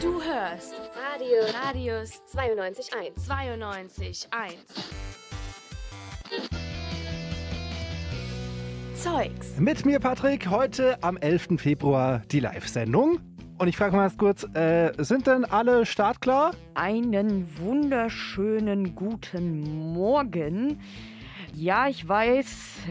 Du hörst Radio Radius 92.1 Zeugs. Mit mir, Patrick, heute am 11. Februar die Live-Sendung. Und ich frage mal kurz, äh, sind denn alle startklar? Einen wunderschönen guten Morgen. Ja, ich weiß,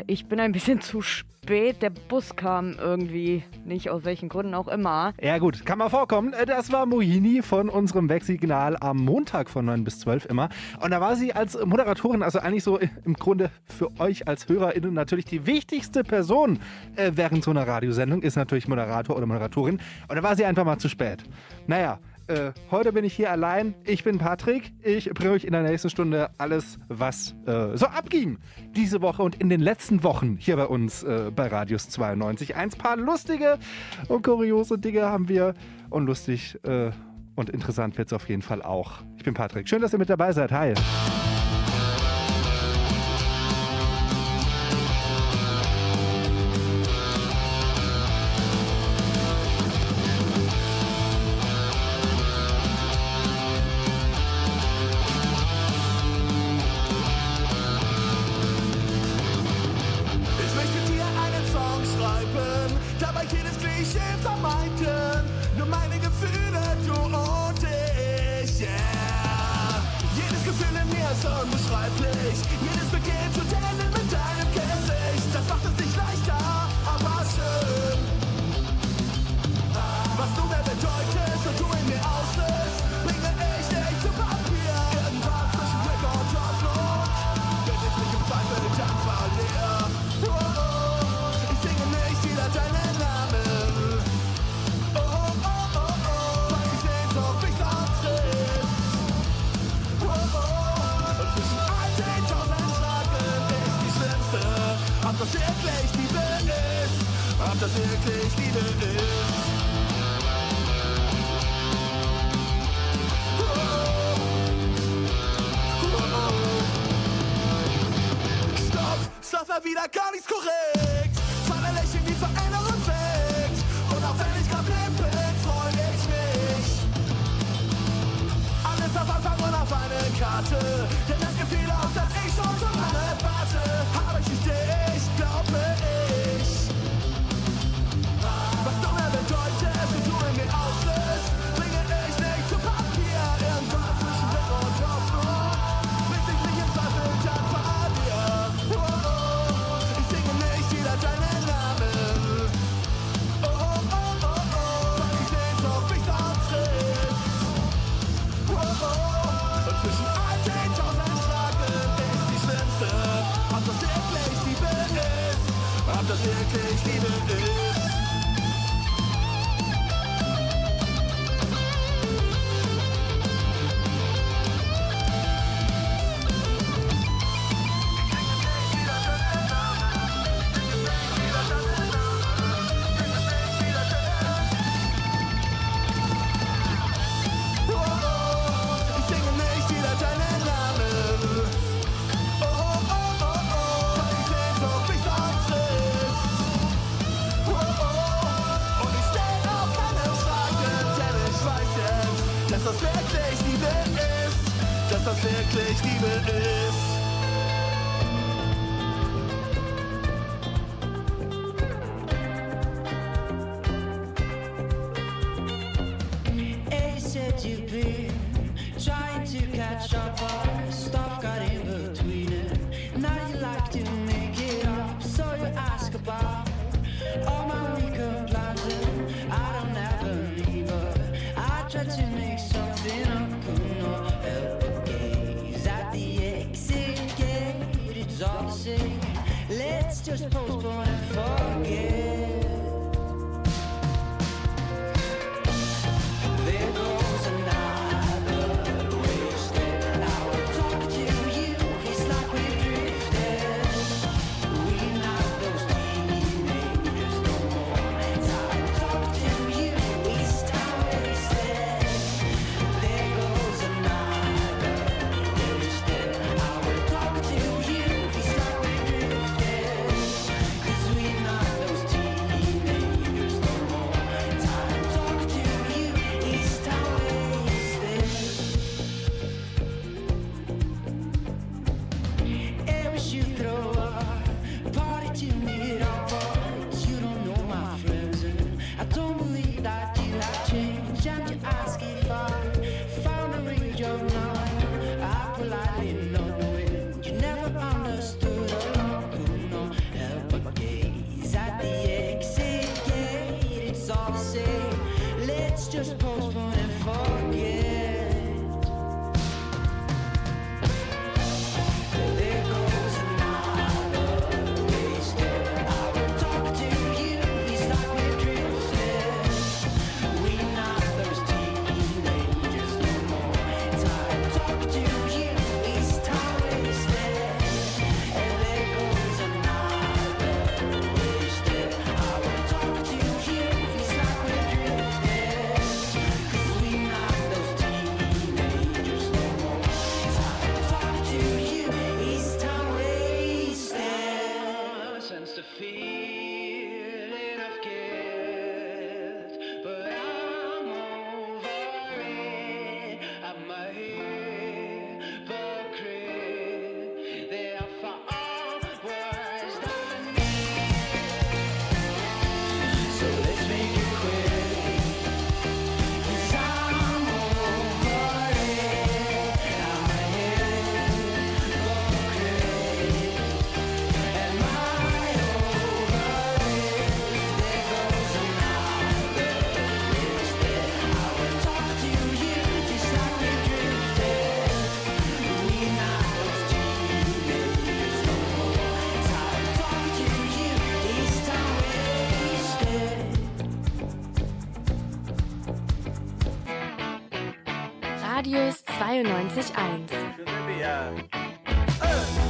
ich bin ein bisschen zu spät. Der Bus kam irgendwie nicht, aus welchen Gründen auch immer. Ja gut, kann mal vorkommen. Äh, das war Mohini von unserem Wegsignal am Montag von 9 bis 12 immer. Und da war sie als Moderatorin, also eigentlich so im Grunde für euch als HörerInnen natürlich die wichtigste Person äh, während so einer Radiosendung, ist natürlich Moderator oder Moderatorin. Und da war sie einfach mal zu spät. Naja, äh, heute bin ich hier allein. Ich bin Patrick. Ich bringe euch in der nächsten Stunde alles, was äh, so abging diese Woche und in den letzten Wochen hier bei uns äh, bei Radius 92. Ein paar lustige und kuriose Dinge haben wir und lustig äh, und interessant wird es auf jeden Fall auch. Ich bin Patrick. Schön, dass ihr mit dabei seid. Hi. start Radius 92.1.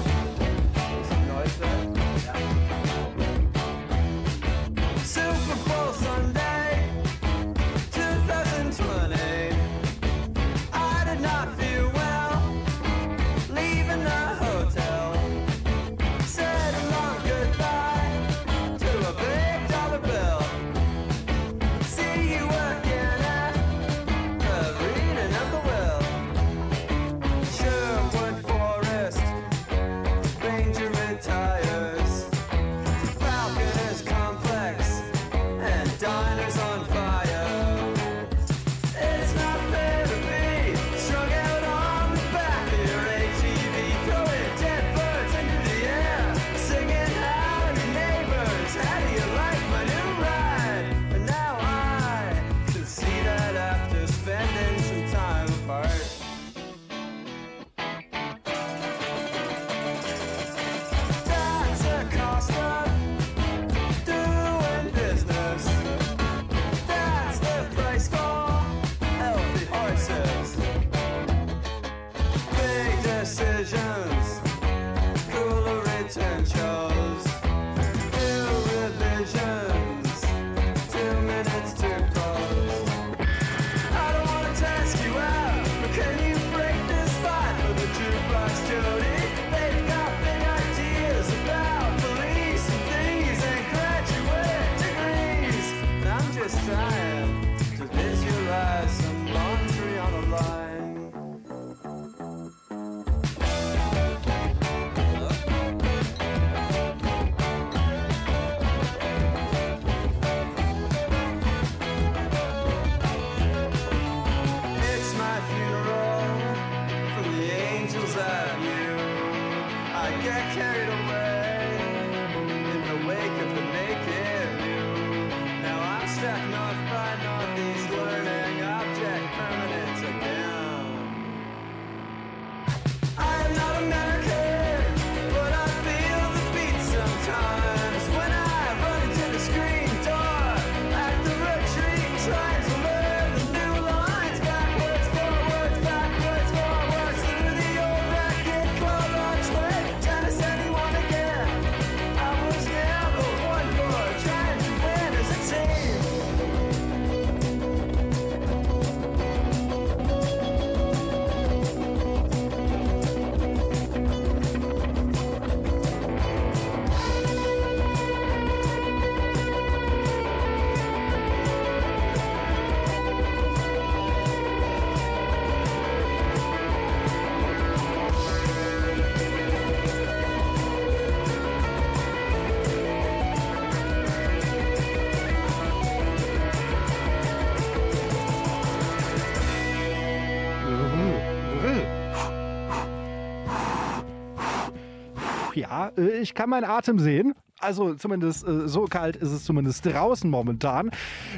Äh, ich kann meinen Atem sehen. Also zumindest äh, so kalt ist es zumindest draußen momentan.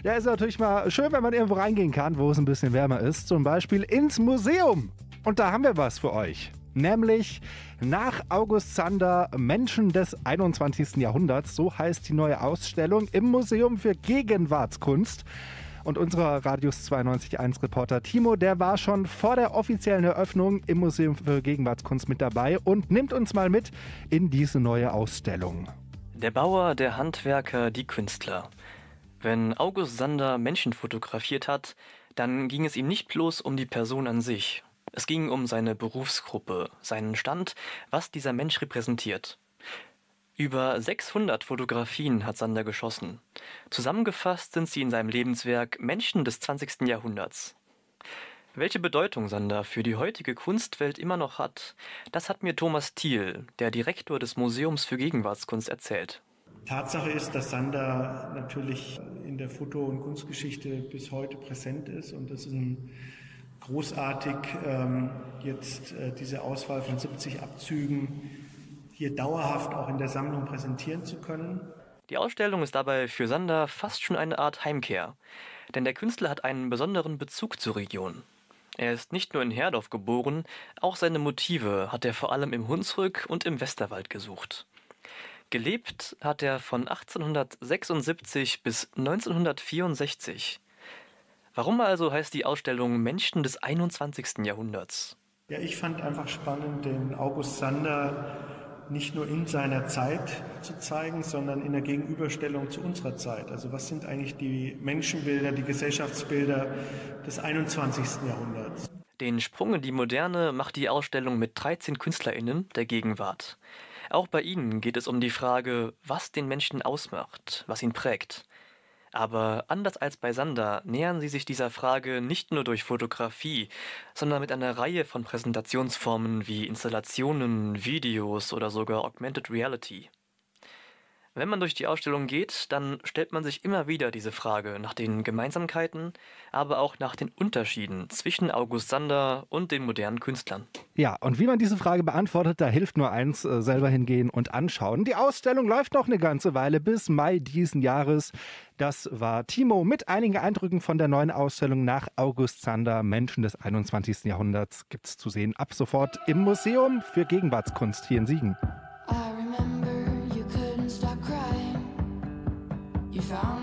Ja, ist natürlich mal schön, wenn man irgendwo reingehen kann, wo es ein bisschen wärmer ist. Zum Beispiel ins Museum. Und da haben wir was für euch. Nämlich nach August Sander Menschen des 21. Jahrhunderts. So heißt die neue Ausstellung im Museum für Gegenwartskunst. Und unser Radius 92.1 Reporter Timo, der war schon vor der offiziellen Eröffnung im Museum für Gegenwartskunst mit dabei und nimmt uns mal mit in diese neue Ausstellung. Der Bauer, der Handwerker, die Künstler. Wenn August Sander Menschen fotografiert hat, dann ging es ihm nicht bloß um die Person an sich. Es ging um seine Berufsgruppe, seinen Stand, was dieser Mensch repräsentiert. Über 600 Fotografien hat Sander geschossen. Zusammengefasst sind sie in seinem Lebenswerk Menschen des 20. Jahrhunderts. Welche Bedeutung Sander für die heutige Kunstwelt immer noch hat, das hat mir Thomas Thiel, der Direktor des Museums für Gegenwartskunst, erzählt. Tatsache ist, dass Sander natürlich in der Foto- und Kunstgeschichte bis heute präsent ist und es ist ein großartig, ähm, jetzt äh, diese Auswahl von 70 Abzügen hier dauerhaft auch in der Sammlung präsentieren zu können. Die Ausstellung ist dabei für Sander fast schon eine Art Heimkehr, denn der Künstler hat einen besonderen Bezug zur Region. Er ist nicht nur in Herdorf geboren, auch seine Motive hat er vor allem im Hunsrück und im Westerwald gesucht. Gelebt hat er von 1876 bis 1964. Warum also heißt die Ausstellung Menschen des 21. Jahrhunderts? Ja, ich fand einfach spannend, den August Sander nicht nur in seiner Zeit zu zeigen, sondern in der Gegenüberstellung zu unserer Zeit. Also was sind eigentlich die Menschenbilder, die Gesellschaftsbilder des 21. Jahrhunderts? Den Sprung in die Moderne macht die Ausstellung mit 13 KünstlerInnen der Gegenwart. Auch bei ihnen geht es um die Frage, was den Menschen ausmacht, was ihn prägt. Aber anders als bei Sander nähern sie sich dieser Frage nicht nur durch Fotografie, sondern mit einer Reihe von Präsentationsformen wie Installationen, Videos oder sogar Augmented Reality. Wenn man durch die Ausstellung geht, dann stellt man sich immer wieder diese Frage nach den Gemeinsamkeiten, aber auch nach den Unterschieden zwischen August Sander und den modernen Künstlern. Ja, und wie man diese Frage beantwortet, da hilft nur eins, äh, selber hingehen und anschauen. Die Ausstellung läuft noch eine ganze Weile bis Mai diesen Jahres. Das war Timo mit einigen Eindrücken von der neuen Ausstellung nach August Sander, Menschen des 21. Jahrhunderts, gibt's zu sehen ab sofort im Museum für Gegenwartskunst hier in Siegen. I remember found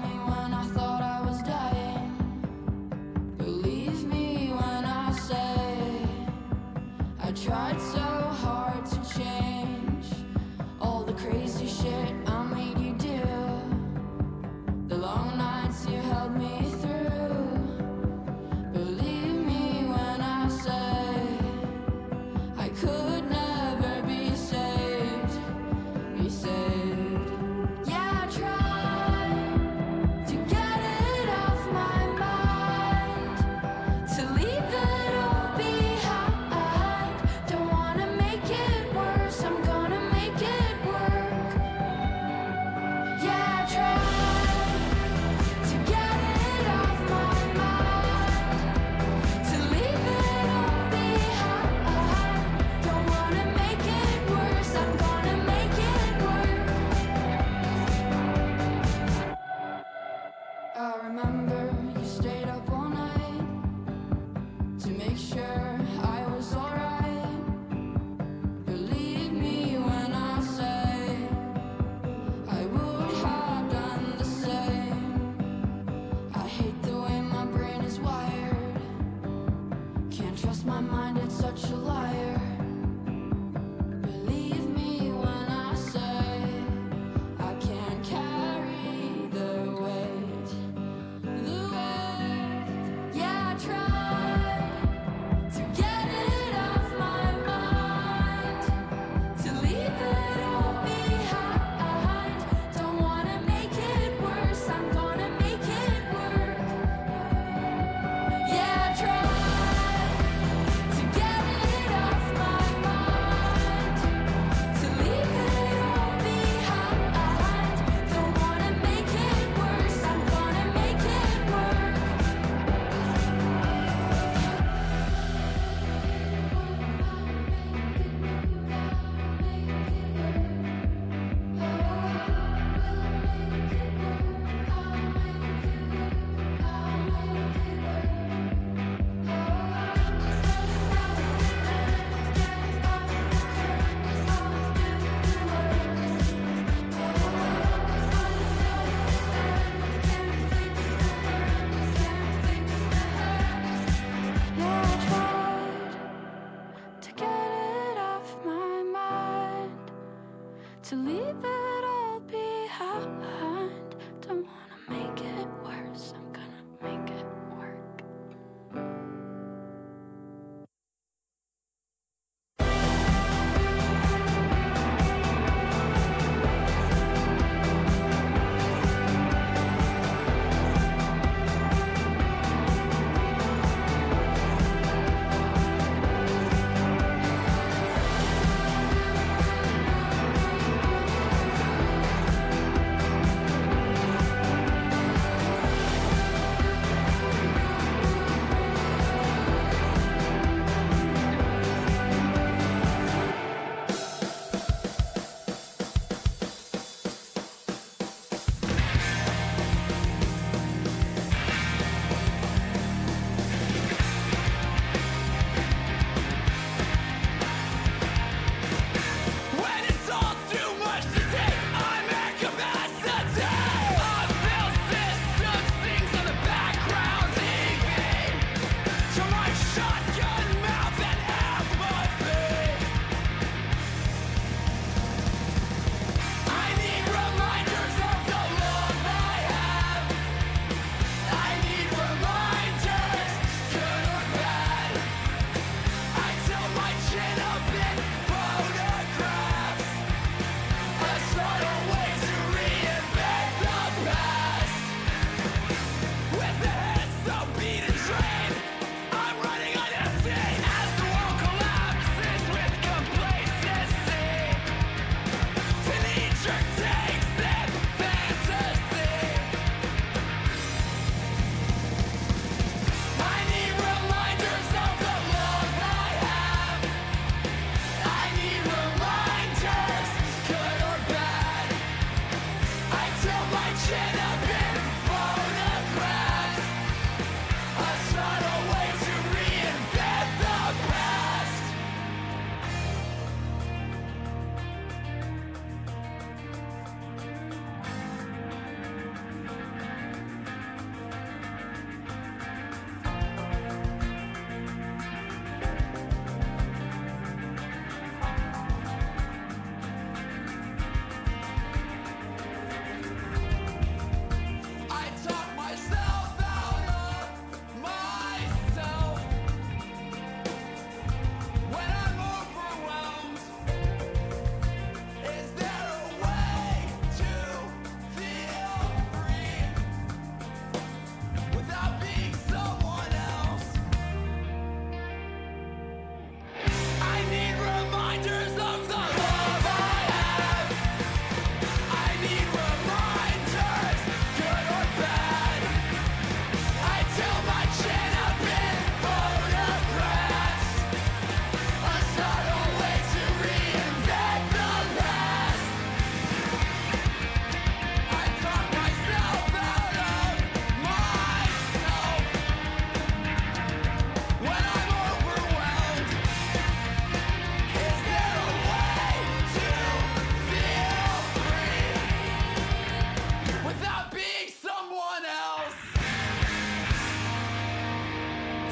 to get it off my mind, to leave it.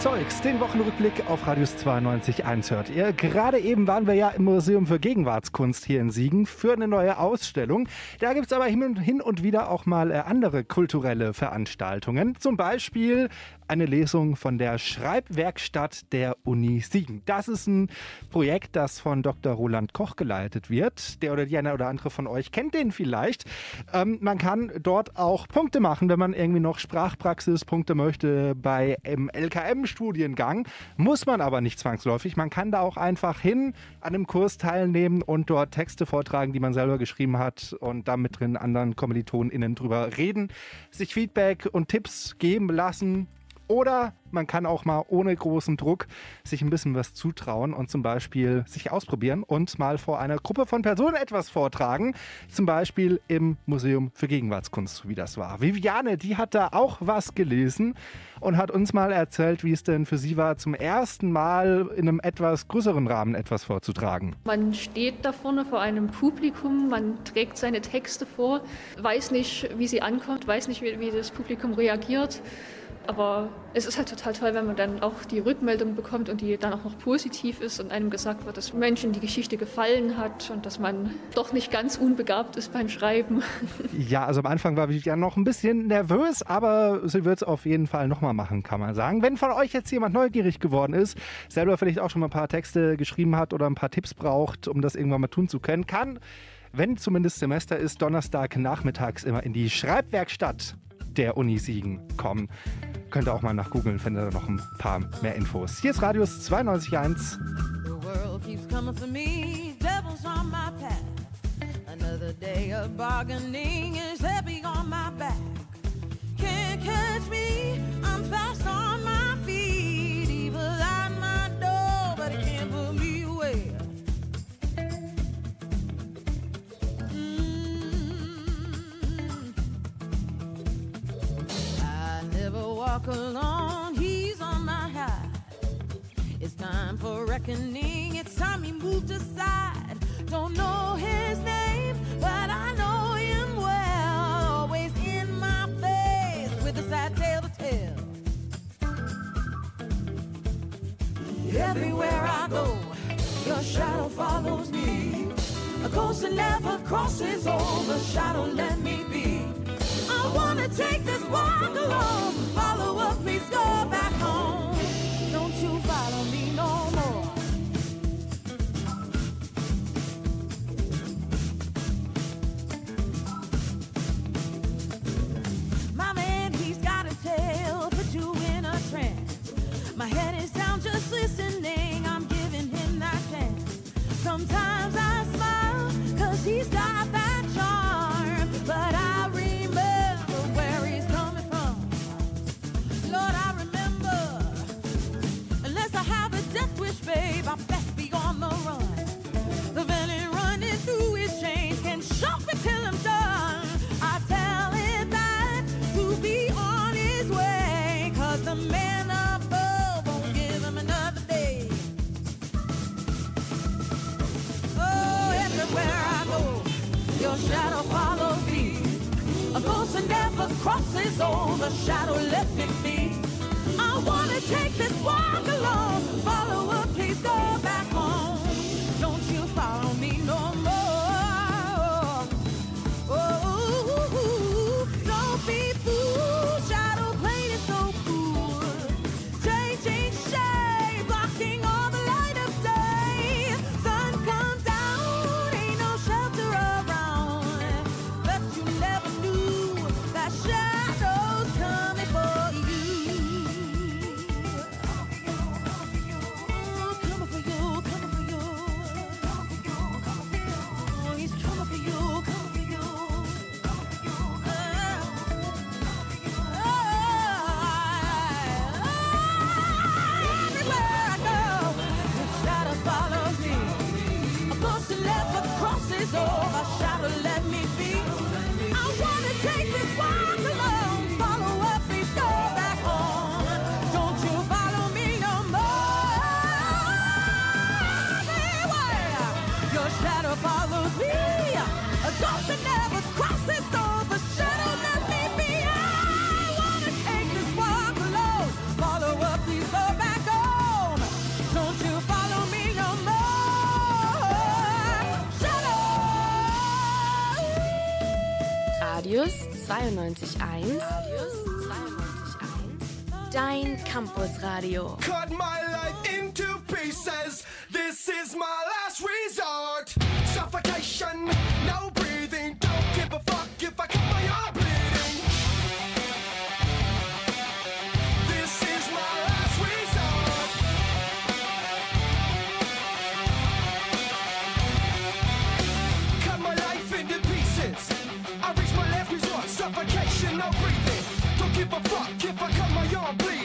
Zeugs, den Wochenrückblick auf Radius 92.1 hört ihr. Gerade eben waren wir ja im Museum für Gegenwartskunst hier in Siegen für eine neue Ausstellung. Da gibt es aber hin und, hin und wieder auch mal äh, andere kulturelle Veranstaltungen. Zum Beispiel eine Lesung von der Schreibwerkstatt der Uni Siegen. Das ist ein Projekt, das von Dr. Roland Koch geleitet wird. Der oder die eine oder andere von euch kennt den vielleicht. Ähm, man kann dort auch Punkte machen, wenn man irgendwie noch Sprachpraxispunkte möchte bei im LKM-Studiengang. Muss man aber nicht zwangsläufig. Man kann da auch einfach hin, an einem Kurs teilnehmen und dort Texte vortragen, die man selber geschrieben hat und dann mit drin anderen KommilitonInnen drüber reden, sich Feedback und Tipps geben lassen. Oder man kann auch mal ohne großen Druck sich ein bisschen was zutrauen und zum Beispiel sich ausprobieren und mal vor einer Gruppe von Personen etwas vortragen. Zum Beispiel im Museum für Gegenwartskunst, wie das war. Viviane, die hat da auch was gelesen und hat uns mal erzählt, wie es denn für sie war, zum ersten Mal in einem etwas größeren Rahmen etwas vorzutragen. Man steht da vorne vor einem Publikum, man trägt seine Texte vor, weiß nicht, wie sie ankommt, weiß nicht, wie, wie das Publikum reagiert. Aber es ist halt total toll, wenn man dann auch die Rückmeldung bekommt und die dann auch noch positiv ist und einem gesagt wird, dass Menschen die Geschichte gefallen hat und dass man doch nicht ganz unbegabt ist beim Schreiben. Ja, also am Anfang war Viviane noch ein bisschen nervös, aber sie wird es auf jeden Fall nochmal machen, kann man sagen. Wenn von euch jetzt jemand neugierig geworden ist, selber vielleicht auch schon mal ein paar Texte geschrieben hat oder ein paar Tipps braucht, um das irgendwann mal tun zu können, kann, wenn zumindest Semester ist, Donnerstag nachmittags immer in die Schreibwerkstatt der Uni Siegen kommen. Könnt ihr auch mal nachgoogeln, findet ihr noch ein paar mehr Infos. Hier ist Radius 92.1. The day of bargaining is heavy on my back. Can't catch me, walk alone, he's on my high. It's time for reckoning. It's time he moved aside. Don't know his name, but I know him well. Always in my face with a sad tale to tell. Everywhere I go, your shadow follows me. A ghost that never crosses over. Shadow, let me be. I wanna take this walk alone. Follow up, please go back the shadow left me be. I wanna take this walk alone, follow Radius 92.1. Radius 92.1. Dein Campusradio. Cut my life into pieces. This is my last resort. Suffocation. fuck if I cut my arm bleed?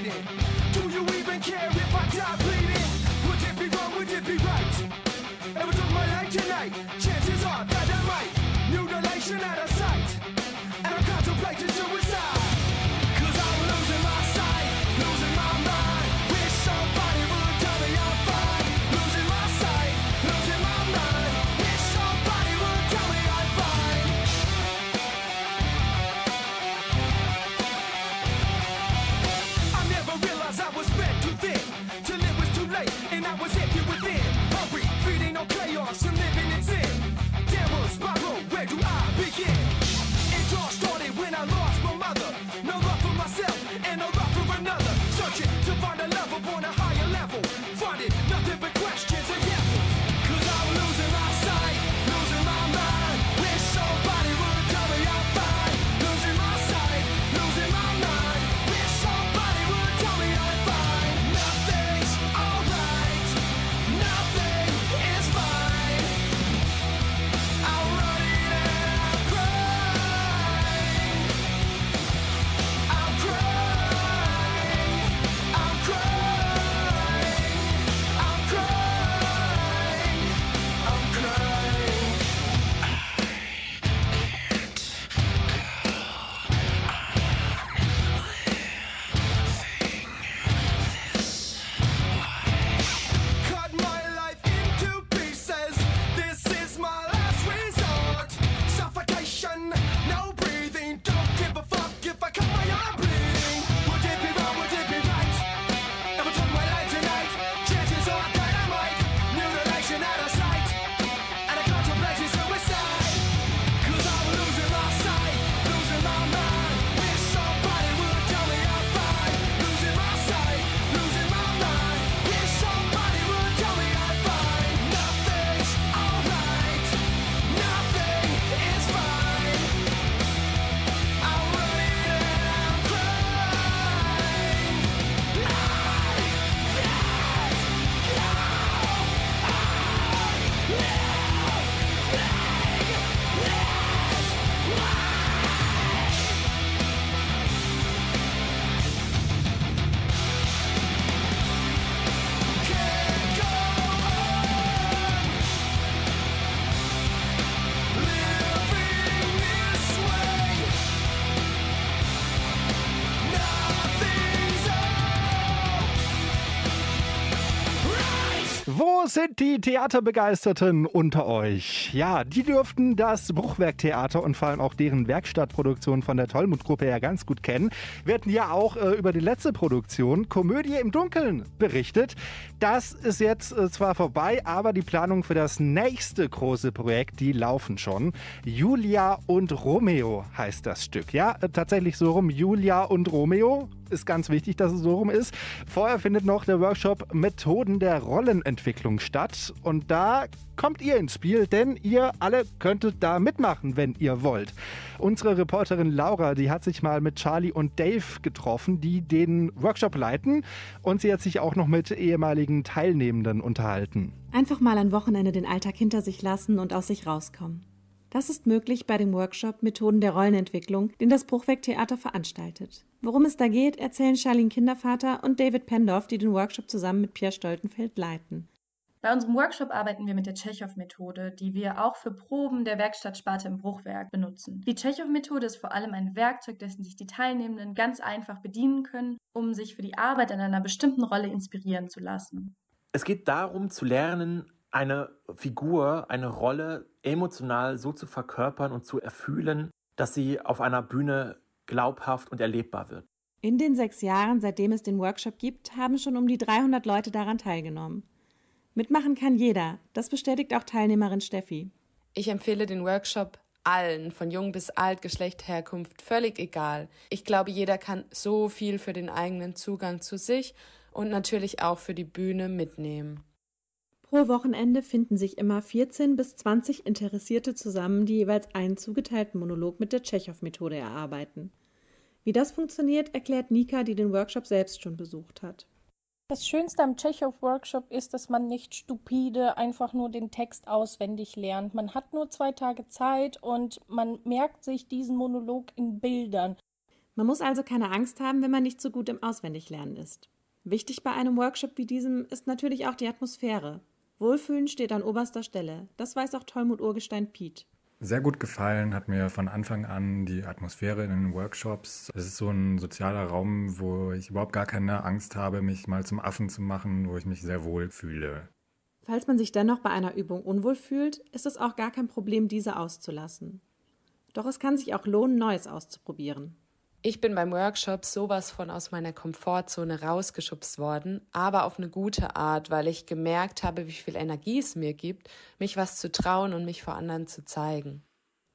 Sind die Theaterbegeisterten unter euch? Ja, die dürften das Bruchwerktheater und vor allem auch deren Werkstattproduktion von der Tollmut-Gruppe ja ganz gut kennen. Wir hatten ja auch äh, über die letzte Produktion, Komödie im Dunkeln, berichtet. Das ist jetzt äh, zwar vorbei, aber die Planungen für das nächste große Projekt, die laufen schon. Julia und Romeo heißt das Stück. Ja, äh, tatsächlich so rum. Julia und Romeo ist ganz wichtig, dass es so rum ist. Vorher findet noch der Workshop Methoden der Rollenentwicklung statt. Und da kommt ihr ins Spiel, denn ihr alle könntet da mitmachen, wenn ihr wollt. Unsere Reporterin Laura, die hat sich mal mit Charlie und Dave getroffen, die den Workshop leiten. Und sie hat sich auch noch mit ehemaligen Teilnehmenden unterhalten. Einfach mal ein Wochenende den Alltag hinter sich lassen und aus sich rauskommen. Das ist möglich bei dem Workshop Methoden der Rollenentwicklung, den das Bruchwerk-Theater veranstaltet. Worum es da geht, erzählen Charlene Kindervater und David Pendorf, die den Workshop zusammen mit Pierre Stoltenfeld leiten. Bei unserem Workshop arbeiten wir mit der Tschechow-Methode, die wir auch für Proben der Werkstattsparte im Bruchwerk benutzen. Die Tschechow-Methode ist vor allem ein Werkzeug, dessen sich die Teilnehmenden ganz einfach bedienen können, um sich für die Arbeit an einer bestimmten Rolle inspirieren zu lassen. Es geht darum zu lernen, eine Figur, eine Rolle emotional so zu verkörpern und zu erfühlen, dass sie auf einer Bühne glaubhaft und erlebbar wird. In den sechs Jahren, seitdem es den Workshop gibt, haben schon um die 300 Leute daran teilgenommen. Mitmachen kann jeder, das bestätigt auch Teilnehmerin Steffi. Ich empfehle den Workshop allen, von jung bis alt, Geschlecht, Herkunft, völlig egal. Ich glaube, jeder kann so viel für den eigenen Zugang zu sich und natürlich auch für die Bühne mitnehmen. Pro Wochenende finden sich immer 14 bis 20 Interessierte zusammen, die jeweils einen zugeteilten Monolog mit der Tschechow-Methode erarbeiten. Wie das funktioniert, erklärt Nika, die den Workshop selbst schon besucht hat. Das Schönste am Tschechow-Workshop ist, dass man nicht stupide einfach nur den Text auswendig lernt. Man hat nur zwei Tage Zeit und man merkt sich diesen Monolog in Bildern. Man muss also keine Angst haben, wenn man nicht so gut im Auswendiglernen ist. Wichtig bei einem Workshop wie diesem ist natürlich auch die Atmosphäre. Wohlfühlen steht an oberster Stelle. Das weiß auch Tollmut Urgestein Piet. Sehr gut gefallen hat mir von Anfang an die Atmosphäre in den Workshops. Es ist so ein sozialer Raum, wo ich überhaupt gar keine Angst habe, mich mal zum Affen zu machen, wo ich mich sehr wohl fühle. Falls man sich dennoch bei einer Übung unwohl fühlt, ist es auch gar kein Problem, diese auszulassen. Doch es kann sich auch lohnen, Neues auszuprobieren. Ich bin beim Workshop sowas von aus meiner Komfortzone rausgeschubst worden, aber auf eine gute Art, weil ich gemerkt habe, wie viel Energie es mir gibt, mich was zu trauen und mich vor anderen zu zeigen.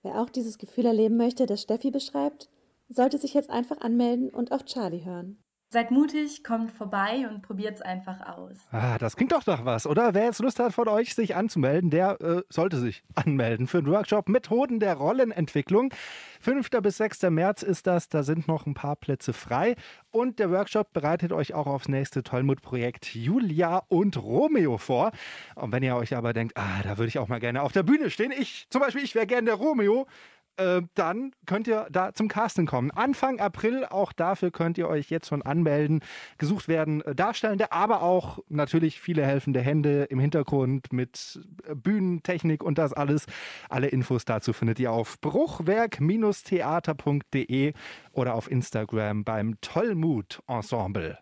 Wer auch dieses Gefühl erleben möchte, das Steffi beschreibt, sollte sich jetzt einfach anmelden und auf Charlie hören. Seid mutig, kommt vorbei und probiert's einfach aus. Ah, das klingt doch nach was, oder? Wer jetzt Lust hat von euch, sich anzumelden, der äh, sollte sich anmelden für den Workshop Methoden der Rollenentwicklung. 5. bis 6. März ist das, da sind noch ein paar Plätze frei. Und der Workshop bereitet euch auch aufs nächste Tollmut-Projekt Julia und Romeo vor. Und wenn ihr euch aber denkt, ah, da würde ich auch mal gerne auf der Bühne stehen, ich zum Beispiel, ich wäre gerne der Romeo, äh, dann könnt ihr da zum Casting kommen. Anfang April, auch dafür könnt ihr euch jetzt schon anmelden. Gesucht werden äh, Darstellende, aber auch natürlich viele helfende Hände im Hintergrund mit äh, Bühnentechnik und das alles. Alle Infos dazu findet ihr auf bruchwerk-theater.de oder auf Instagram beim Tollmut Ensemble.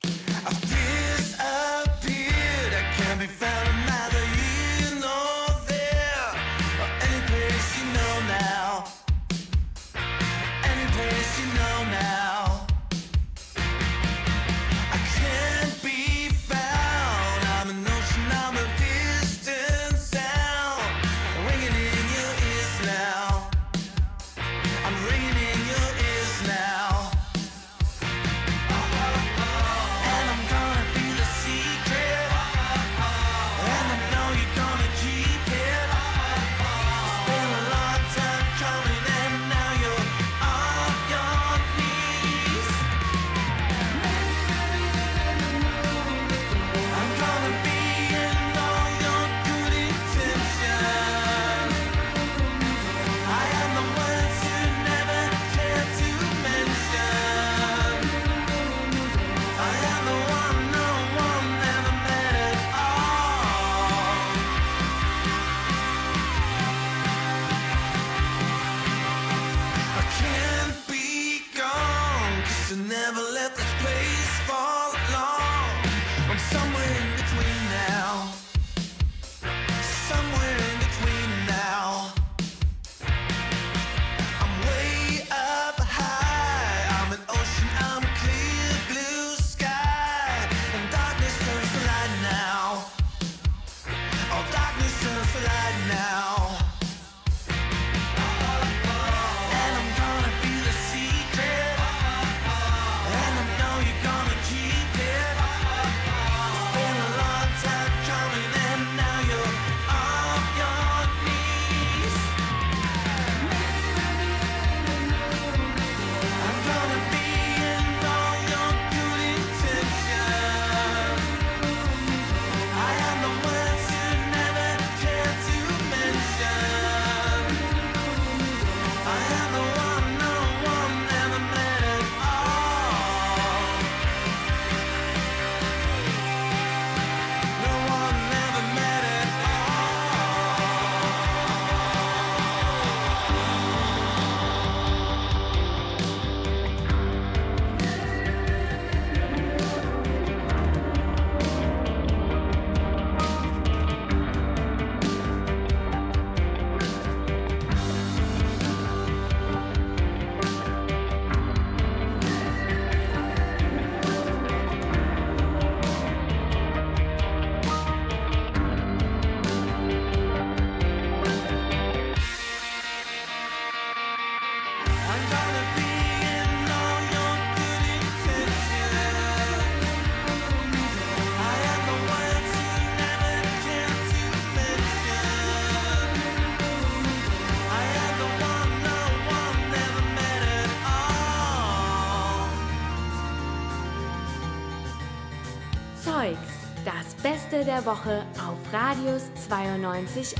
Beste der Woche auf Radius 92.1.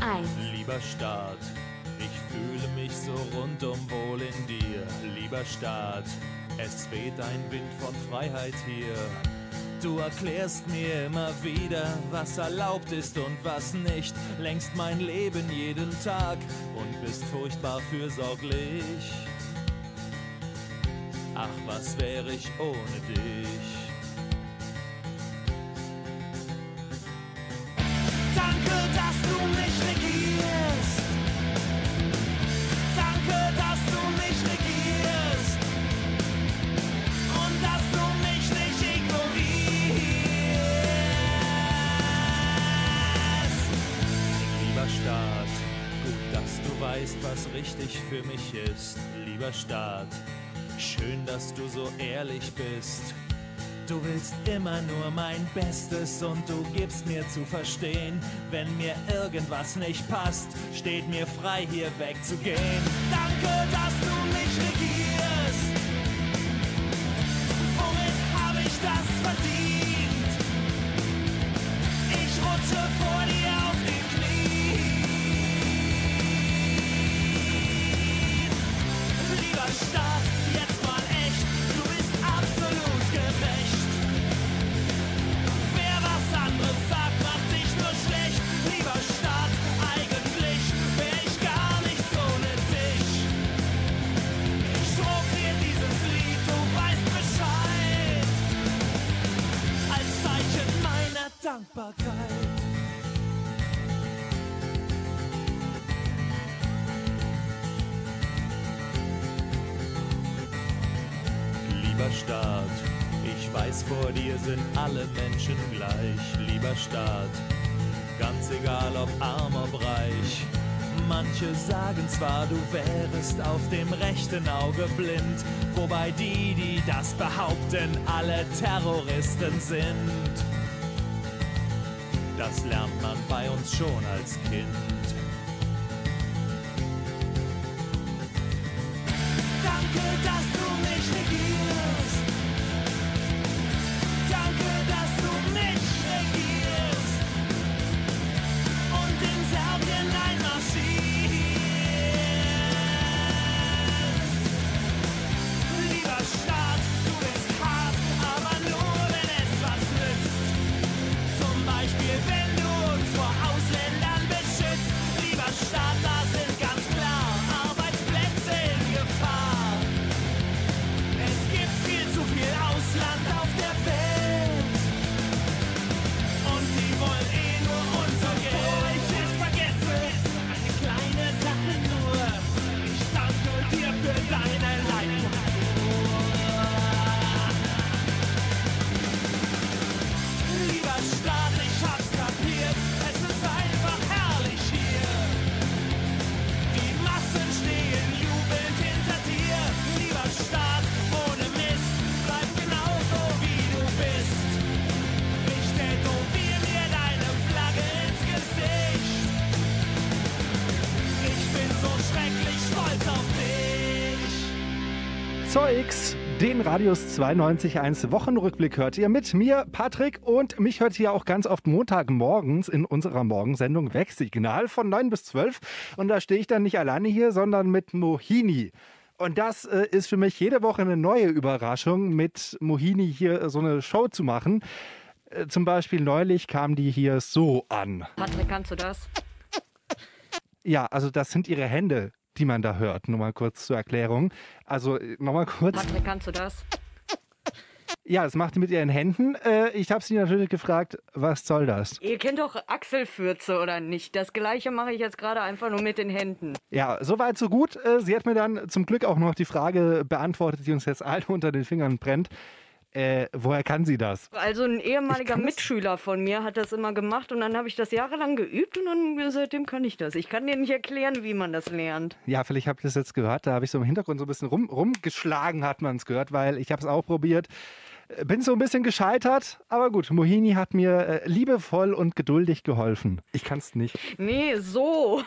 Lieber Staat, ich fühle mich so rundum wohl in dir. Lieber Staat, es weht ein Wind von Freiheit hier. Du erklärst mir immer wieder, was erlaubt ist und was nicht. Längst mein Leben jeden Tag und bist furchtbar fürsorglich. Ach, was wäre ich ohne dich? Richtig für mich ist. Lieber Staat, schön, dass du so ehrlich bist. Du willst immer nur mein Bestes und du gibst mir zu verstehen, wenn mir irgendwas nicht passt, steht mir frei hier wegzugehen. Danke, dass alle Menschen gleich. Lieber Staat, ganz egal ob arm, ob reich. Manche sagen zwar, du wärest auf dem rechten Auge blind, wobei die, die das behaupten, alle Terroristen sind. Das lernt man bei uns schon als Kind. Den Radius 92.1 Wochenrückblick hört ihr mit mir, Patrick, und mich hört ihr auch ganz oft Montagmorgens in unserer Morgensendung Wegsignal von 9 bis 12. Und da stehe ich dann nicht alleine hier, sondern mit Mohini. Und das äh, ist für mich jede Woche eine neue Überraschung, mit Mohini hier äh, so eine Show zu machen. Äh, zum Beispiel neulich kam die hier so an. Patrick, kannst du das? Ja, also das sind ihre Hände, die man da hört. Nur mal kurz zur Erklärung. Also äh, nochmal kurz. Patrick, kannst du das? Ja, das macht sie mit ihren Händen. Äh, ich habe sie natürlich gefragt, was soll das? Ihr kennt doch Achselfürze oder nicht? Das gleiche mache ich jetzt gerade einfach nur mit den Händen. Ja, soweit so gut. Äh, sie hat mir dann zum Glück auch noch die Frage beantwortet, die uns jetzt allen unter den Fingern brennt. Äh, woher kann sie das? Also ein ehemaliger Mitschüler von mir hat das immer gemacht und dann habe ich das jahrelang geübt und dann seitdem kann ich das. Ich kann dir nicht erklären, wie man das lernt. Ja, vielleicht habt ihr das jetzt gehört. Da habe ich so im Hintergrund so ein bisschen rum, rumgeschlagen, hat man es gehört, weil ich habe es auch probiert. Äh, Bin so ein bisschen gescheitert, aber gut, Mohini hat mir äh, liebevoll und geduldig geholfen. Ich kann es nicht. Nee, so.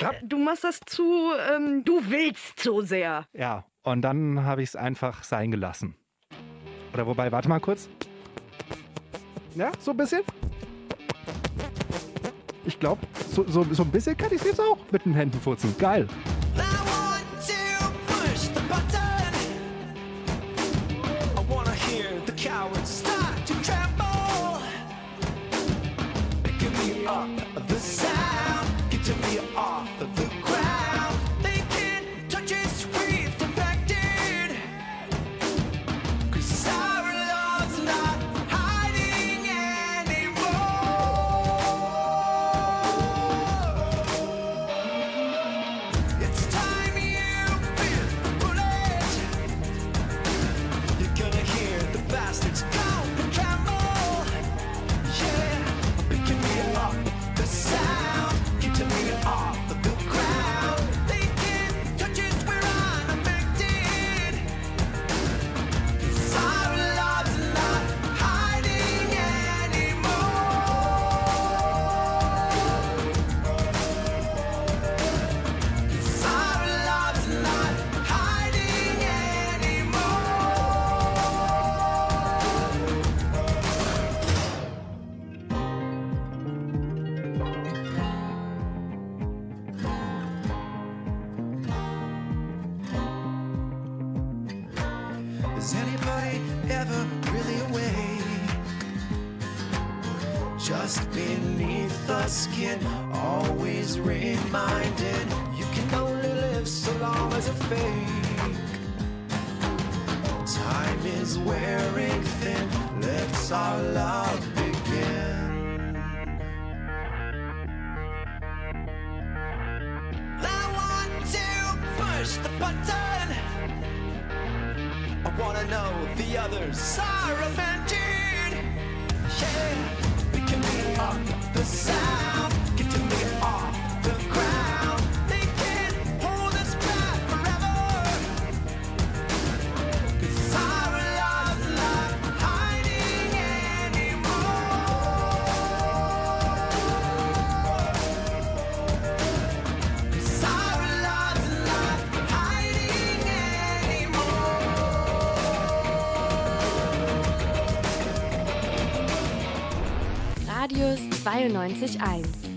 ja, du machst das zu, ähm, du willst so sehr. Ja, und dann habe ich es einfach sein gelassen. Oder wobei, warte mal kurz. Ja, so ein bisschen. Ich glaube, so, so, so ein bisschen kann ich es jetzt auch mit den Händen furzen. Geil. 93.1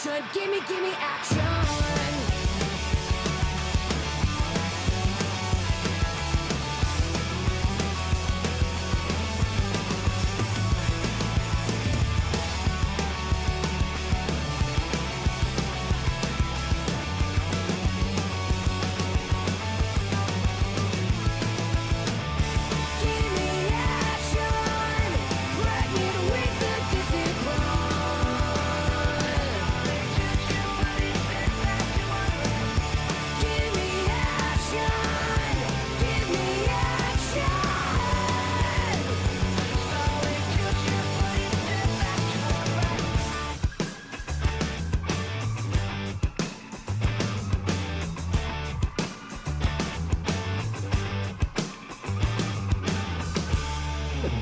unifaction. Gimme, gimme action.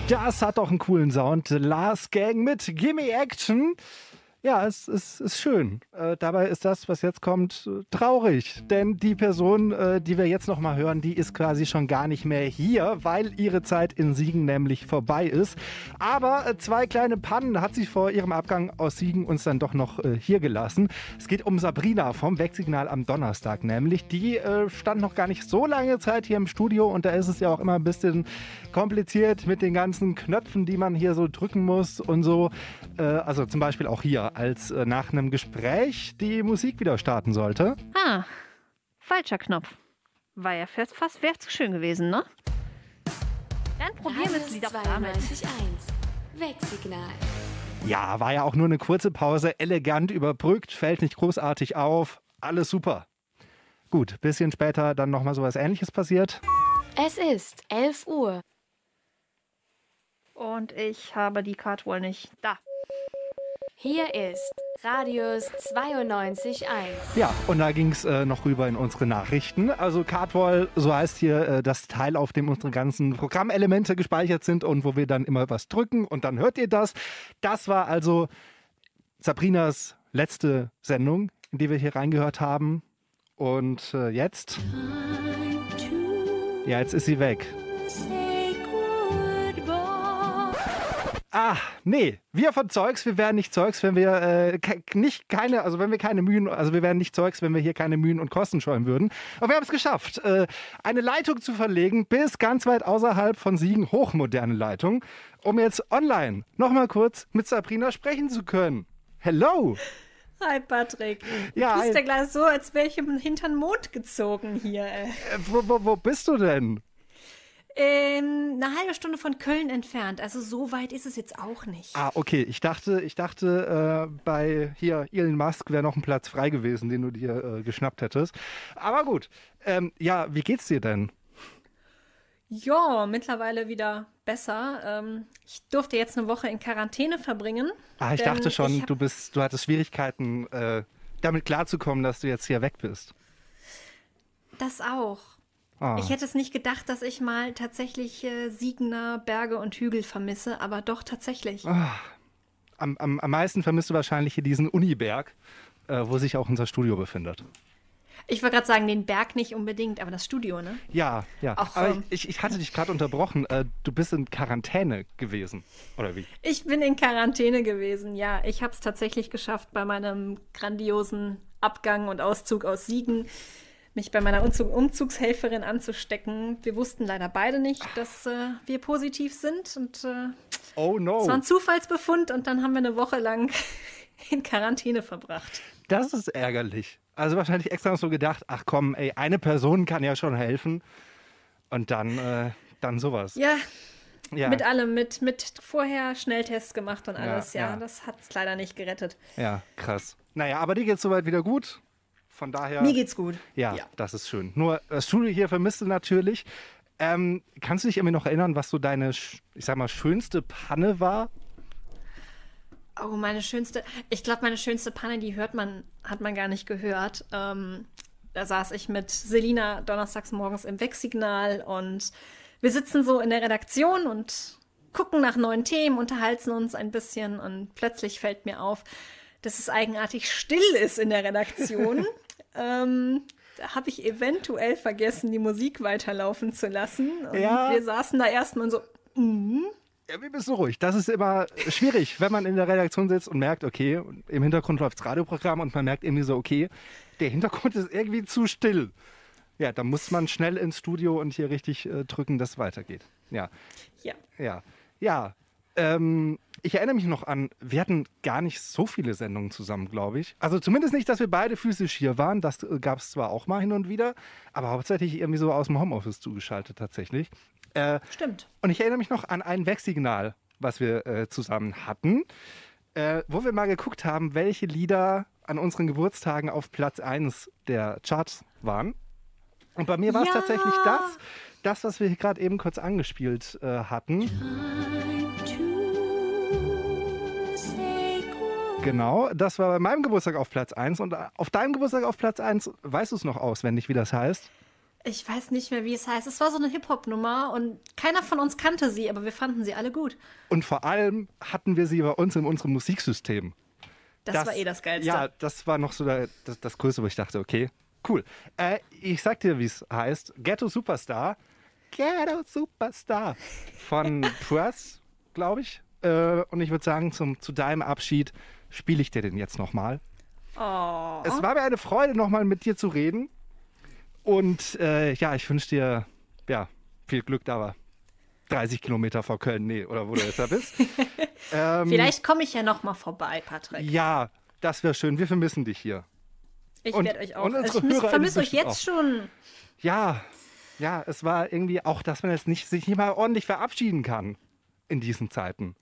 Das hat doch einen coolen Sound. Last Gang mit Gimme Action. Ja, es ist, ist schön. Äh, dabei ist das, was jetzt kommt, traurig. Denn die Person, äh, die wir jetzt nochmal hören, die ist quasi schon gar nicht mehr hier, weil ihre Zeit in Siegen nämlich vorbei ist. Aber äh, zwei kleine Pannen hat sie vor ihrem Abgang aus Siegen uns dann doch noch äh, hier gelassen. Es geht um Sabrina vom Wegsignal am Donnerstag nämlich. Die äh, stand noch gar nicht so lange Zeit hier im Studio und da ist es ja auch immer ein bisschen kompliziert mit den ganzen Knöpfen, die man hier so drücken muss und so. Äh, also zum Beispiel auch hier, als äh, nach einem Gespräch die Musik wieder starten sollte. Ah, falscher Knopf. War ja fast, fast wäre zu schön gewesen, ne? Dann probieren wir es wieder damit. 92.1 Wegsignal. Ja, war ja auch nur eine kurze Pause, elegant überbrückt, fällt nicht großartig auf, alles super. Gut, bisschen später dann nochmal sowas ähnliches passiert. Es ist 11 Uhr. Und ich habe die Karte wohl nicht. Da. Hier ist Radius 92.1. Ja, und da ging es äh, noch rüber in unsere Nachrichten. Also Cardwall, so heißt hier äh, das Teil, auf dem unsere ganzen Programmelemente gespeichert sind und wo wir dann immer was drücken und dann hört ihr das. Das war also Sabrinas letzte Sendung, in die wir hier reingehört haben. Und äh, jetzt? Ja, jetzt ist sie weg. Ah, nee, wir von Zeugs, wir werden nicht Zeugs, wenn wir äh, ke nicht keine, also wenn wir keine Mühen, also wir werden nicht Zeugs, wenn wir hier keine Mühen und Kosten scheuen würden. Aber wir haben es geschafft, äh, eine Leitung zu verlegen bis ganz weit außerhalb von Siegen, hochmoderne Leitung, um jetzt online nochmal kurz mit Sabrina sprechen zu können. Hello! Hi Patrick. Ja, du bist ja gleich so, als wäre ich im hintern Mond gezogen hier. Ey. Äh, wo, wo, wo bist du denn? Ähm, eine halbe Stunde von Köln entfernt. Also so weit ist es jetzt auch nicht. Ah, okay. Ich dachte, ich dachte, äh, bei hier Elon Musk wäre noch ein Platz frei gewesen, den du dir äh, geschnappt hättest. Aber gut. Ähm, ja, wie geht's dir denn? Ja, mittlerweile wieder besser. Ähm, ich durfte jetzt eine Woche in Quarantäne verbringen. Ah, ich dachte schon, ich hab- du bist, du hattest Schwierigkeiten, äh, damit klarzukommen, dass du jetzt hier weg bist. Das auch. Ah. Ich hätte es nicht gedacht, dass ich mal tatsächlich äh, Siegener Berge und Hügel vermisse, aber doch tatsächlich. Ah. Am, am, am meisten vermisst du wahrscheinlich hier diesen Uniberg, äh, wo sich auch unser Studio befindet. Ich wollte gerade sagen, den Berg nicht unbedingt, aber das Studio, ne? Ja, ja. Auch, Aber ähm, ich, ich hatte dich gerade unterbrochen. Äh, du bist in Quarantäne gewesen, oder wie? Ich bin in Quarantäne gewesen, ja. Ich habe es tatsächlich geschafft, bei meinem grandiosen Abgang und Auszug aus Siegen mich bei meiner Umzug Umzugshelferin anzustecken. Wir wussten leider beide nicht, dass äh, wir positiv sind und äh, Oh no. es war ein Zufallsbefund und dann haben wir eine Woche lang in Quarantäne verbracht. Das ist ärgerlich. Also wahrscheinlich extra so gedacht, ach komm, ey, eine Person kann ja schon helfen. Und dann, äh, dann sowas. Ja, Ja. mit allem, mit, mit vorher Schnelltests gemacht und Ja, alles. Ja, ja. das hat es leider nicht gerettet. Ja, krass. Naja, aber dir geht's soweit wieder gut. Von daher. Mir geht's gut. Ja, das ist schön. Nur das Studio hier vermisst du natürlich. Ähm, kannst du dich irgendwie noch erinnern, was so deine, ich sag mal, schönste Panne war? Oh, meine schönste, ich glaube, meine schönste Panne, die hört man, hat man gar nicht gehört. Ähm, da saß ich mit Selina donnerstags morgens im Wegsignal und wir sitzen so in der Redaktion und gucken nach neuen Themen, unterhalten uns ein bisschen und plötzlich fällt mir auf, dass es eigenartig still ist in der Redaktion. ähm, da habe ich eventuell vergessen, die Musik weiterlaufen zu lassen. Und Ja. wir saßen da erstmal so, mm, Ja, wir müssen ruhig. Das ist immer schwierig, wenn man in der Redaktion sitzt und merkt, okay, im Hintergrund läuft das Radioprogramm und man merkt irgendwie so, okay, der Hintergrund ist irgendwie zu still. Ja, da muss man schnell ins Studio und hier richtig äh, drücken, dass es weitergeht. Ja. Ja. Ja. Ja. Ähm, ich erinnere mich noch an, wir hatten gar nicht so viele Sendungen zusammen, glaube ich. Also zumindest nicht, dass wir beide physisch hier waren. Das äh, gab es zwar auch mal hin und wieder, aber hauptsächlich irgendwie so aus dem Homeoffice zugeschaltet tatsächlich. Äh, Stimmt. und ich erinnere mich noch an ein Wegsignal, was wir äh, zusammen hatten, äh, wo wir mal geguckt haben, welche Lieder an unseren Geburtstagen auf Platz 1 der Charts waren. Und bei mir war es Ja. tatsächlich das, das, was wir gerade eben kurz angespielt äh, hatten. Genau, das war bei meinem Geburtstag auf Platz 1 und äh, auf deinem Geburtstag auf Platz 1 weißt du es noch auswendig, wie das heißt? Ich weiß nicht mehr, wie es heißt. Es war so eine Hip-Hop-Nummer und keiner von uns kannte sie, aber wir fanden sie alle gut. Und vor allem hatten wir sie bei uns in unserem Musiksystem. Das, war eh das Geilste. Ja, das war noch so der, das, das Größte, wo ich dachte, okay, cool. Äh, ich sag dir, wie es heißt. Ghetto Superstar. Ghetto Superstar von Press, glaube ich. Äh, und ich würde sagen, zum, zu deinem Abschied spiele ich dir den jetzt nochmal. Oh. Es war mir eine Freude, nochmal mit dir zu reden. Und äh, ja, ich wünsche dir ja, viel Glück da. 30 Kilometer vor Köln, nee, oder wo du jetzt da bist. ähm, Vielleicht komme ich ja noch mal vorbei, Patrick. Ja, das wäre schön. Wir vermissen dich hier. Ich werde euch auch. und Also ich vermisse euch jetzt auch. schon. Ja, ja, es war irgendwie auch, dass man jetzt nicht, sich nicht mal ordentlich verabschieden kann in diesen Zeiten.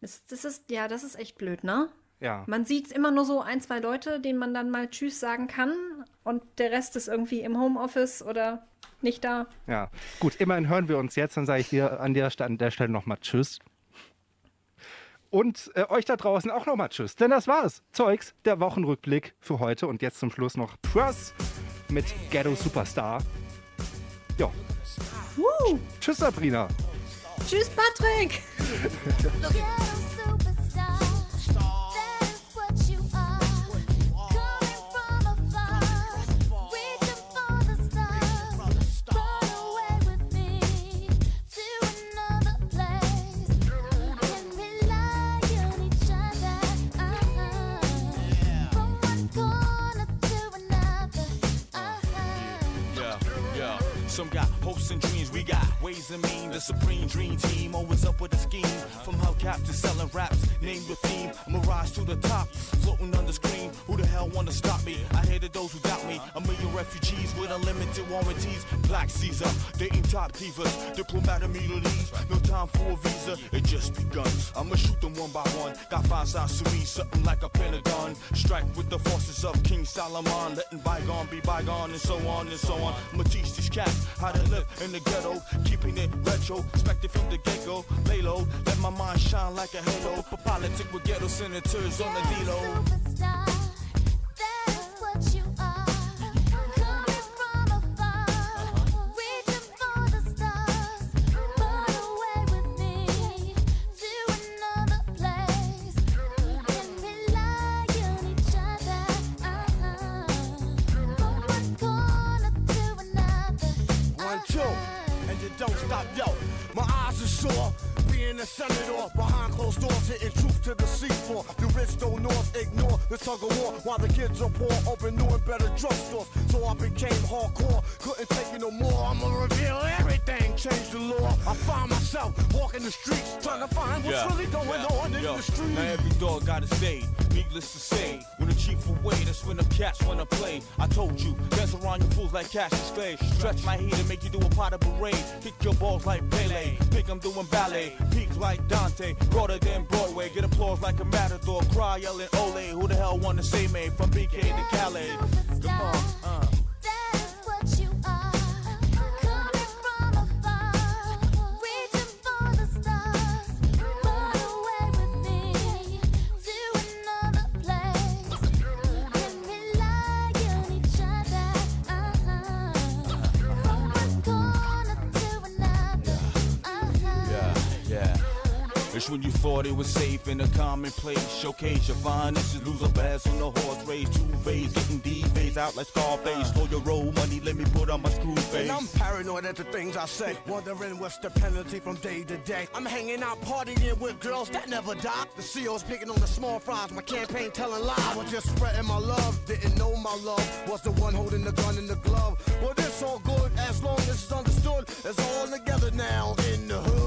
Das, das ist, ja, das ist echt blöd, ne? Ja. Man sieht immer nur so ein, zwei Leute, denen man dann mal Tschüss sagen kann und der Rest ist irgendwie im Homeoffice oder nicht da. Ja, gut, immerhin hören wir uns jetzt. Dann sage ich dir an der, an der Stelle nochmal Tschüss. Und äh, euch da draußen auch nochmal Tschüss. Denn das war's. Zeugs, der Wochenrückblick für heute. Und jetzt zum Schluss noch Press mit Ghetto Superstar. Ja. Tschüss, Sabrina. Tschüss, Patrick! hopes and dreams, we got ways and means. The supreme dream team always up with a scheme. From hubcap to selling raps, name your theme. Rise to the top, floating on the screen. Who the hell wanna stop me? I hated those who doubt me. A million refugees with unlimited warranties. Black Caesar, dating top divas, diplomat immunities. No time for a visa, it just begun. I'ma shoot them one by one. Got five sides to me, something like a pentagon. Strike with the forces of King Solomon, letting bygone be bygone, and so on and so on. I'ma teach these cats how to live in the ghetto, keeping it retro, expected from the get go. Lay low, let my mind shine like a halo. For politics with ghetto senators on the Super kids are poor, open new and better drugstores. So I became hardcore, Yeah, really going yeah, on in yo. the street. Now every dog got his day. Needless to say, when the chief away, that's when the cats wanna play. I told you, dance around you fools like Cassius Clay. Stretch my heat and make you do a pot of parade. Kick your balls like Pele. Think I'm doing ballet. Peaks like Dante. Broader than Broadway. Get applause like a matador. Cry yelling Ole. Who the hell wanna say me? From BK to Calais. Come on, uh. It's when you thought it was safe in a commonplace. Showcase your finest, lose a bass on the horse race. Two phase, getting D phase out like Scarface. Slow your roll money, let me put on my screw face. And I'm paranoid at the things I say, wondering what's the penalty from day to day. I'm hanging out partying with girls that never die. The CEO's picking on the small fries, my campaign telling lies. I was just spreading my love, didn't know my love was the one holding the gun in the glove. Well, this all good as long as it's understood. It's all together now in the hood.